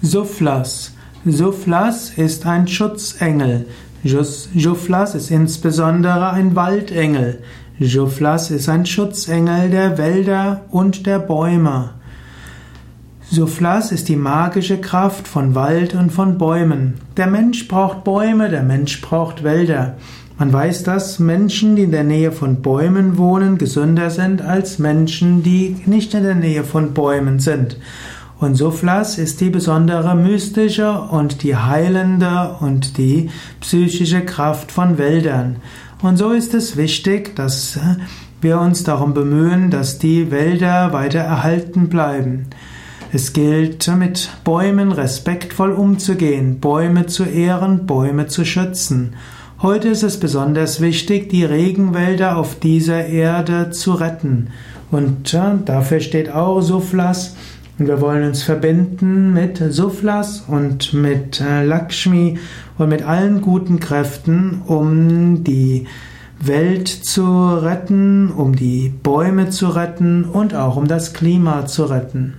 Suflas. Suflas ist ein Schutzengel. Juflas ist insbesondere ein Waldengel. Juflas ist ein Schutzengel der Wälder und der Bäume. Suflas ist die magische Kraft von Wald und von Bäumen. Der Mensch braucht Bäume, der Mensch braucht Wälder. Man weiß, dass Menschen, die in der Nähe von Bäumen wohnen, gesünder sind als Menschen, die nicht in der Nähe von Bäumen sind. Und Suflas ist die besondere mystische und die heilende und die psychische Kraft von Wäldern. Und so ist es wichtig, dass wir uns darum bemühen, dass die Wälder weiter erhalten bleiben. Es gilt, mit Bäumen respektvoll umzugehen, Bäume zu ehren, Bäume zu schützen. Heute ist es besonders wichtig, die Regenwälder auf dieser Erde zu retten. Und dafür steht auch Suflas, wir wollen uns verbinden mit Suflas und mit äh, Lakshmi und mit allen guten Kräften, um die Welt zu retten, um die Bäume zu retten und auch um das Klima zu retten.